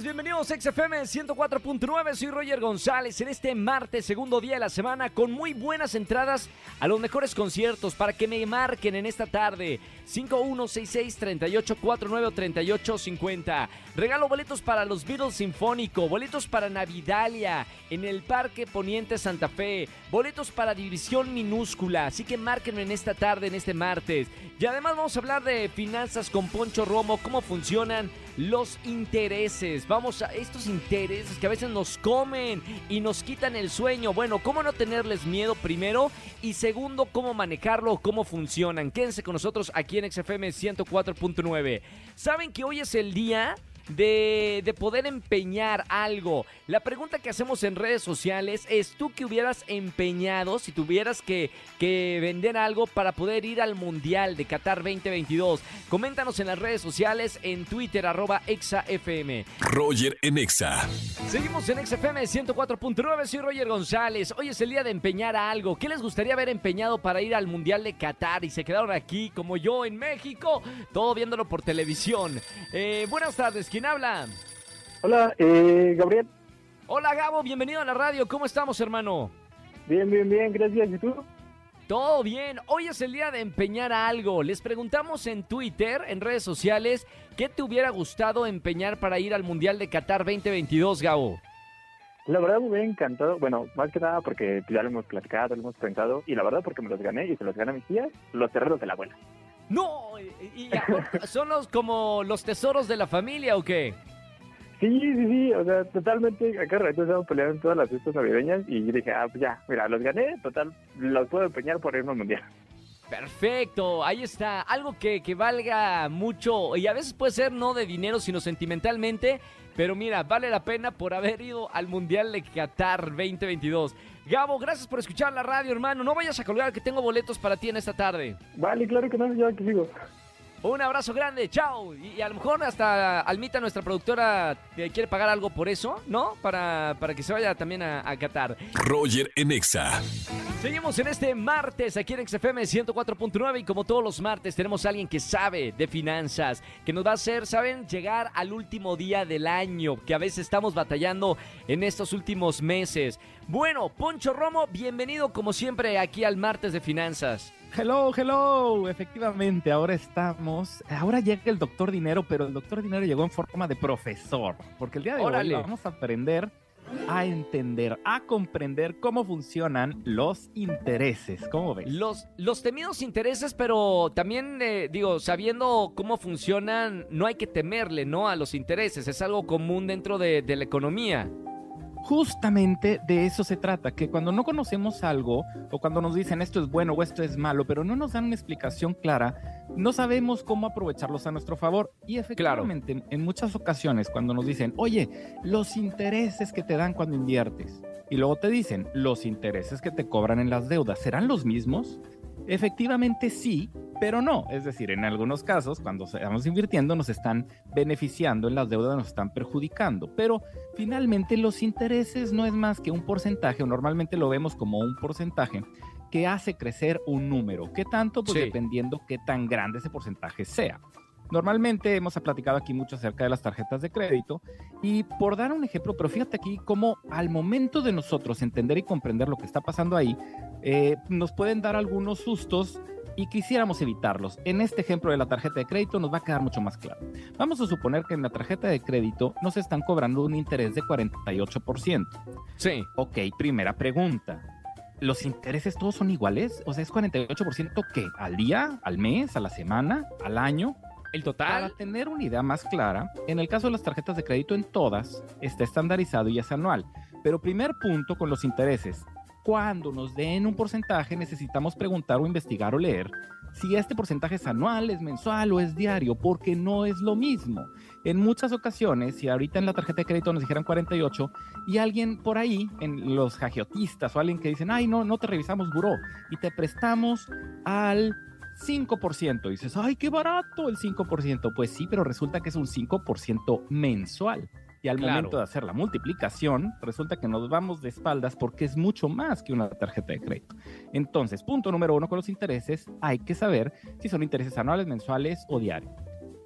bienvenidos a XFM 104.9, soy Roger González en este martes, segundo día de la semana, con muy buenas entradas a los mejores conciertos para que me marquen en esta tarde. 5166-3849 o 3850. Regalo boletos para los Beatles Sinfónico, boletos para Navidalia en el Parque Poniente Santa Fe, boletos para División Minúscula. Así que márquenme en esta tarde, en este martes. Y además vamos a hablar de finanzas con Poncho Romo, cómo funcionan los intereses. Vamos a estos intereses que a veces nos comen y nos quitan el sueño. Bueno, cómo no tenerles miedo primero y segundo, cómo manejarlo, cómo funcionan. Quédense con nosotros aquí en XFM 104.9. ¿Saben que hoy es el día? De, de, poder empeñar algo. La pregunta que hacemos en redes sociales es, ¿tú que hubieras empeñado si tuvieras que, que, vender algo para poder ir al Mundial de Qatar 2022? Coméntanos en las redes sociales, en Twitter, arroba ExaFM. Roger en Exa. Seguimos en XFM 104.9, soy Roger González. Hoy es el día de empeñar a algo. ¿Qué les gustaría haber empeñado para ir al Mundial de Qatar? Y se quedaron aquí, como yo, en México, todo viéndolo por televisión. Eh, buenas tardes, ¿quién habla? Hola, eh, Gabriel. Hola, Gabo, bienvenido a la radio. ¿Cómo estamos, hermano? Bien, bien, bien, gracias. ¿Y tú? Todo bien. Hoy es el día de empeñar a algo. Les preguntamos en Twitter, en redes sociales, ¿qué te hubiera gustado empeñar para ir al Mundial de Qatar 2022, Gabo? La verdad me hubiera encantado, bueno, más que nada porque ya lo hemos platicado, lo hemos pensado, y la verdad porque me los gané y se los gané a mis tías, los terrenos de la abuela. No, y, y son los como los tesoros de la familia o qué? Sí, sí, sí, o sea, totalmente, acá rato estamos peleando en todas las fiestas navideñas y dije, ah, pues ya, mira, los gané, total, los puedo empeñar por irme al mundial. Perfecto, ahí está, algo que, que valga mucho y a veces puede ser no de dinero, sino sentimentalmente, pero mira, vale la pena por haber ido al Mundial de Qatar 2022. Gabo, gracias por escuchar la radio, hermano. No vayas a colgar que tengo boletos para ti en esta tarde. Vale, claro que no, ya que sigo. Un abrazo grande, chao. Y, y, a lo mejor hasta Almita, nuestra productora, quiere pagar algo por eso, ¿no? Para, para que se vaya también a, a Qatar. Roger en Exa. Seguimos en este martes aquí en XFM 104.9 y como todos los martes tenemos a alguien que sabe de finanzas, que nos va a hacer, ¿saben? Llegar al último día del año, que a veces estamos batallando en estos últimos meses. Bueno, Poncho Romo, bienvenido como siempre aquí al martes de finanzas. Hello, hello. Efectivamente, ahora estamos. Ahora llega el doctor Dinero, pero el doctor Dinero llegó en forma de profesor. Porque el día de Órale. hoy vamos a aprender a entender, a comprender cómo funcionan los intereses. ¿Cómo ves? Los, los temidos intereses, pero también, eh, digo, sabiendo cómo funcionan, no hay que temerle, ¿no? A los intereses. Es algo común dentro de, de la economía. Justamente de eso se trata, que cuando no conocemos algo o cuando nos dicen esto es bueno o esto es malo, pero no nos dan una explicación clara, no sabemos cómo aprovecharlos a nuestro favor. Y efectivamente, claro. en muchas ocasiones cuando nos dicen, oye, los intereses que te dan cuando inviertes, y luego te dicen, los intereses que te cobran en las deudas, ¿serán los mismos? Efectivamente sí, pero no. Es decir, en algunos casos, cuando estamos invirtiendo, nos están beneficiando, en las deudas nos están perjudicando. Pero finalmente los intereses no es más que un porcentaje, o normalmente lo vemos como un porcentaje, que hace crecer un número. ¿Qué tanto? Pues sí. dependiendo qué tan grande ese porcentaje sea. Normalmente hemos platicado aquí mucho acerca de las tarjetas de crédito y por dar un ejemplo, pero fíjate aquí cómo al momento de nosotros entender y comprender lo que está pasando ahí, eh, nos pueden dar algunos sustos y quisiéramos evitarlos. En este ejemplo de la tarjeta de crédito nos va a quedar mucho más claro. Vamos a suponer que en la tarjeta de crédito nos están cobrando un interés de 48%. Sí. Ok, primera pregunta. ¿Los intereses todos son iguales? O sea, ¿es 48% qué? ¿Al día? ¿Al mes? ¿A la semana? ¿Al año? El total. Para tener una idea más clara, en el caso de las tarjetas de crédito en todas, está estandarizado y es anual. Pero primer punto con los intereses. Cuando nos den un porcentaje necesitamos preguntar o investigar o leer si este porcentaje es anual, es mensual o es diario, porque no es lo mismo. En muchas ocasiones, si ahorita en la tarjeta de crédito nos dijeran 48 y alguien por ahí, en los jagiotistas o alguien que dicen, ay, no, no te revisamos buró y te prestamos al 5%. Y dices, ay, qué barato el 5%. Pues sí, pero resulta que es un 5% mensual. Y al Claro. momento de hacer la multiplicación, resulta que nos vamos de espaldas porque es mucho más que una tarjeta de crédito. Entonces, punto número uno con los intereses, hay que saber si son intereses anuales, mensuales o diarios.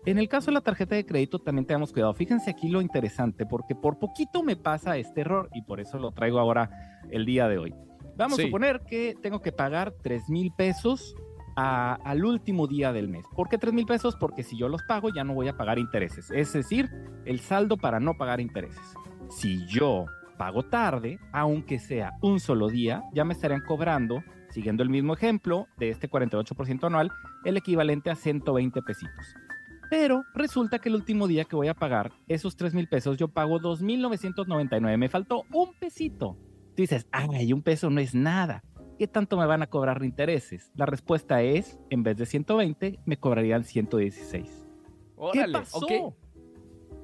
En el caso de la tarjeta de crédito también tenemos cuidado. Fíjense aquí lo interesante, porque por poquito me pasa este error y por eso lo traigo ahora el día de hoy. Vamos Sí. a suponer que tengo que pagar 3 mil pesos al último día del mes. ¿Por qué 3 mil pesos? Porque si yo los pago ya no voy a pagar intereses. Es decir, el saldo para no pagar intereses. Si yo pago tarde, aunque sea un solo día, ya me estarían cobrando, siguiendo el mismo ejemplo de este 48% anual, el equivalente a 120 pesitos. Pero resulta que el último día que voy a pagar esos 3 mil pesos, yo pago 2,999. Me faltó un pesito. Tú dices, ay, un peso no es nada. ¿Qué tanto me van a cobrar de intereses? La respuesta es, en vez de 120, me cobrarían 116. Órale, ¿Qué pasó?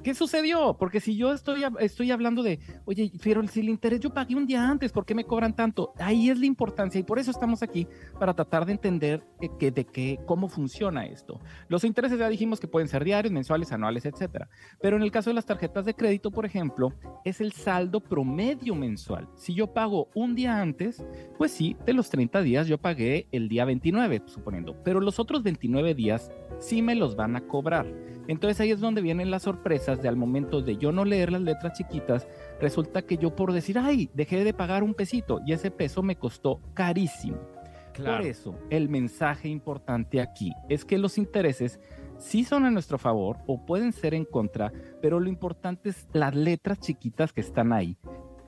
¿Qué sucedió? Porque si yo estoy, estoy hablando de, oye, pero si el interés yo pagué un día antes, ¿por qué me cobran tanto? Ahí es la importancia y por eso estamos aquí para tratar de entender que, de qué, cómo funciona esto. Los intereses ya dijimos que pueden ser diarios, mensuales, anuales, etcétera. Pero en el caso de las tarjetas de crédito, por ejemplo, es el saldo promedio mensual. Si yo pago un día antes, pues sí, de los 30 días yo pagué el día 29, suponiendo, pero los otros 29 días sí me los van a cobrar. Entonces ahí es donde vienen las sorpresas de al momento de yo no leer las letras chiquitas, resulta que yo por decir, ay, dejé de pagar un pesito y ese peso me costó carísimo. Claro. Por eso, el mensaje importante aquí es que los intereses sí son a nuestro favor o pueden ser en contra, pero lo importante es las letras chiquitas que están ahí.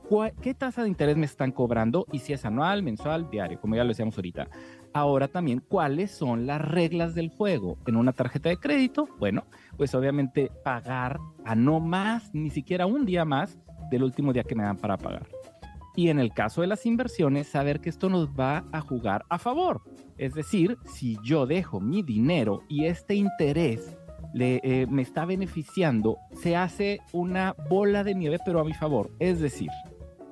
¿Cuál- ¿Qué tasa de interés me están cobrando? Y si es anual, mensual, diario, como ya lo decíamos ahorita. Ahora también, ¿cuáles son las reglas del juego? En una tarjeta de crédito, bueno, pues obviamente pagar a no más, ni siquiera un día más del último día que me dan para pagar. Y en el caso de las inversiones, saber que esto nos va a jugar a favor. Es decir, si yo dejo mi dinero y este interés le, eh, me está beneficiando, se hace una bola de nieve, pero a mi favor. Es decir,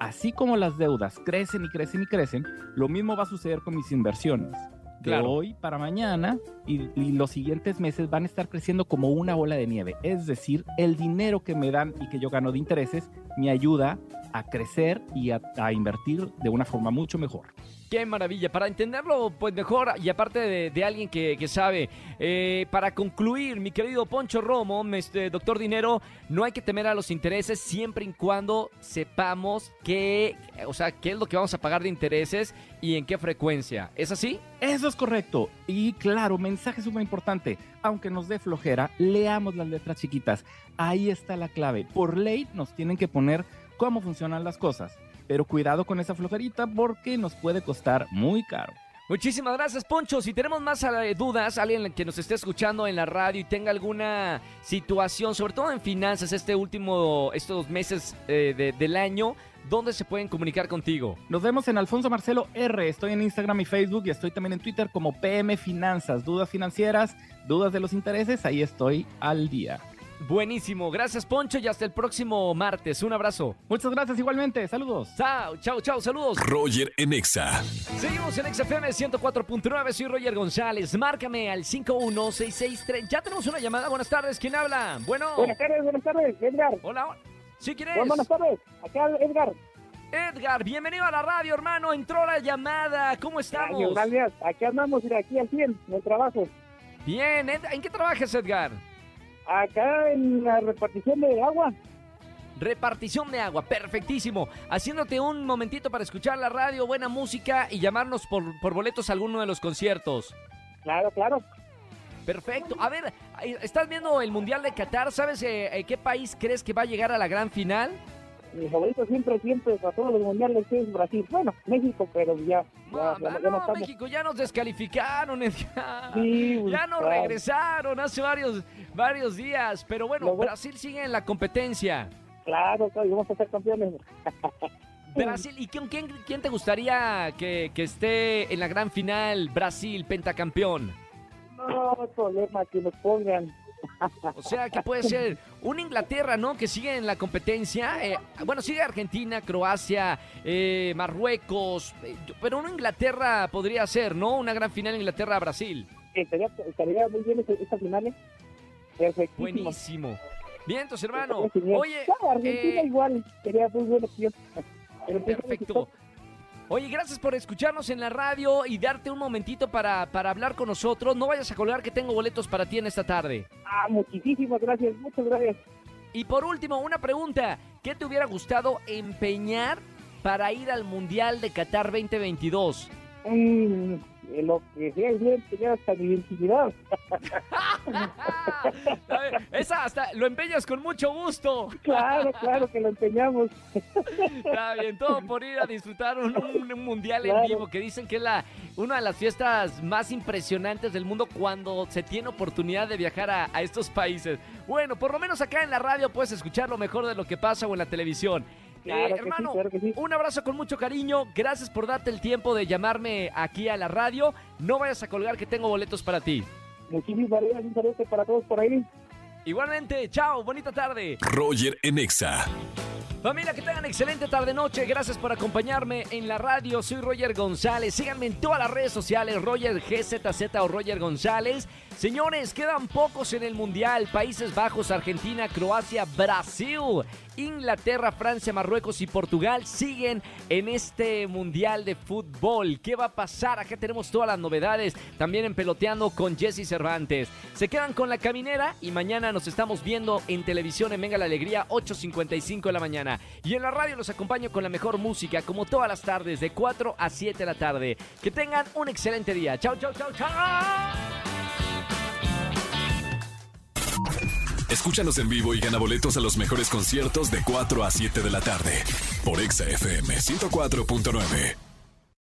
así como las deudas crecen y crecen y crecen, lo mismo va a suceder con mis inversiones. De hoy para mañana y, y los siguientes meses van a estar creciendo como una bola de nieve. Es decir, el dinero que me dan y que yo gano de intereses me ayuda a crecer y a, a invertir de una forma mucho mejor. Qué maravilla. Para entenderlo, pues mejor, y aparte de, alguien que, que sabe, eh, para concluir, mi querido Poncho Romo, este, doctor Dinero, no hay que temer a los intereses siempre y cuando sepamos qué, o sea, qué es lo que vamos a pagar de intereses y en qué frecuencia. ¿Es así? Eso es correcto. Y claro, mensaje súper importante. Aunque nos dé flojera, leamos las letras chiquitas. Ahí está la clave. Por ley nos tienen que poner cómo funcionan las cosas. Pero cuidado con esa flojerita porque nos puede costar muy caro. Muchísimas gracias, Poncho. Si tenemos más eh, dudas, alguien que nos esté escuchando en la radio y tenga alguna situación, sobre todo en finanzas, este último, estos meses eh, de- del año, ¿dónde se pueden comunicar contigo? Nos vemos en Alfonso Marcelo R. Estoy en Instagram y Facebook y estoy también en Twitter como PM Finanzas. Dudas financieras, dudas de los intereses, ahí estoy al día. Buenísimo. Gracias, Poncho, y hasta el próximo martes. Un abrazo. Muchas gracias igualmente. Saludos. Chao, chao, chao. Saludos. Roger en Exa. Seguimos en XFM 104.9. Soy Roger González. Márcame al 51663. Ya tenemos una llamada. Buenas tardes. ¿Quién habla? Bueno. Buenas tardes, buenas tardes, Edgar. Hola. ¿Sí quién es? Bueno, buenas tardes, acá Edgar. Edgar, bienvenido a la radio, hermano. Entró la llamada. ¿Cómo estamos? Gracias, gracias. Aquí andamos, mira, aquí al 100, en el trabajo. Bien. Ed- ¿En qué trabajas, Edgar? Acá en la repartición de agua. Repartición de agua, perfectísimo. Haciéndote un momentito para escuchar la radio, buena música y llamarnos por, por boletos a alguno de los conciertos. Claro, claro. Perfecto. A ver, ¿estás viendo el Mundial de Qatar? ¿Sabes eh, eh, qué país crees que va a llegar a la gran final? Mi favorito siempre, siempre, para todos los mundiales es Brasil. Bueno, México, pero ya, ya, No, ya, ya no, no estamos. México ya nos descalificaron. Edgar. Sí, Ya nos claro. regresaron hace varios, varios días. Pero bueno, Brasil sigue en la competencia. Claro, claro, y vamos a ser campeones. Brasil, ¿y quién, quién, quién te gustaría que, que esté en la gran final? Brasil, pentacampeón. No, problema que nos pongan. O sea, que puede ser una Inglaterra, ¿no? Que sigue en la competencia. Eh, bueno, sigue Argentina, Croacia, eh, Marruecos. eh, pero una Inglaterra podría ser, ¿no? Una gran final Inglaterra-Brasil. Estaría, estaría muy bien esta, esta final, ¿eh? Buenísimo. Vientos, hermano. Oye, Argentina eh, igual, sería muy buena opción. Pero Perfecto. Oye, gracias por escucharnos en la radio y darte un momentito para, para hablar con nosotros. No vayas a colgar que tengo boletos para ti en esta tarde. Ah, muchísimas gracias, muchas gracias. Y por último, una pregunta. ¿Qué te hubiera gustado empeñar para ir al Mundial de Qatar 2022? Mm, lo que sea, bien, tenía hasta mi ver, esa hasta lo empeñas con mucho gusto. Claro, claro que lo empeñamos. Está bien, todo por ir a disfrutar un, un- un mundial en vivo que dicen que es la, una de las fiestas más impresionantes del mundo cuando se tiene oportunidad de viajar a, a estos países. Bueno, por lo menos acá en la radio puedes escuchar lo mejor de lo que pasa o en la televisión. Claro Eh, sí, hermano, claro que sí. un abrazo con mucho cariño. Gracias por darte el tiempo de llamarme aquí a la radio. No vayas a colgar que tengo boletos para ti. Muchísimas gracias, un saludo para todos por ahí. Igualmente, chao, bonita tarde. Roger en Exa. Familia, que tengan excelente tarde-noche. Gracias por acompañarme en la radio. Soy Roger González. Síganme en todas las redes sociales, Roger GZZ o Roger González. Señores, quedan pocos en el Mundial. Países Bajos, Argentina, Croacia, Brasil, Inglaterra, Francia, Marruecos y Portugal siguen en este Mundial de Fútbol. ¿Qué va a pasar? Acá tenemos todas las novedades. También en Peloteando con Jesse Cervantes. Se quedan con la caminera y mañana nos estamos viendo en televisión en Venga la Alegría, 8.55 de la mañana. Y en la radio los acompaño con la mejor música, como todas las tardes, de 4 a 7 de la tarde. Que tengan un excelente día. Chau, chau, chau, chau. Escúchanos en vivo y gana boletos a los mejores conciertos de 4 a 7 de la tarde. Por Exa FM 104.9.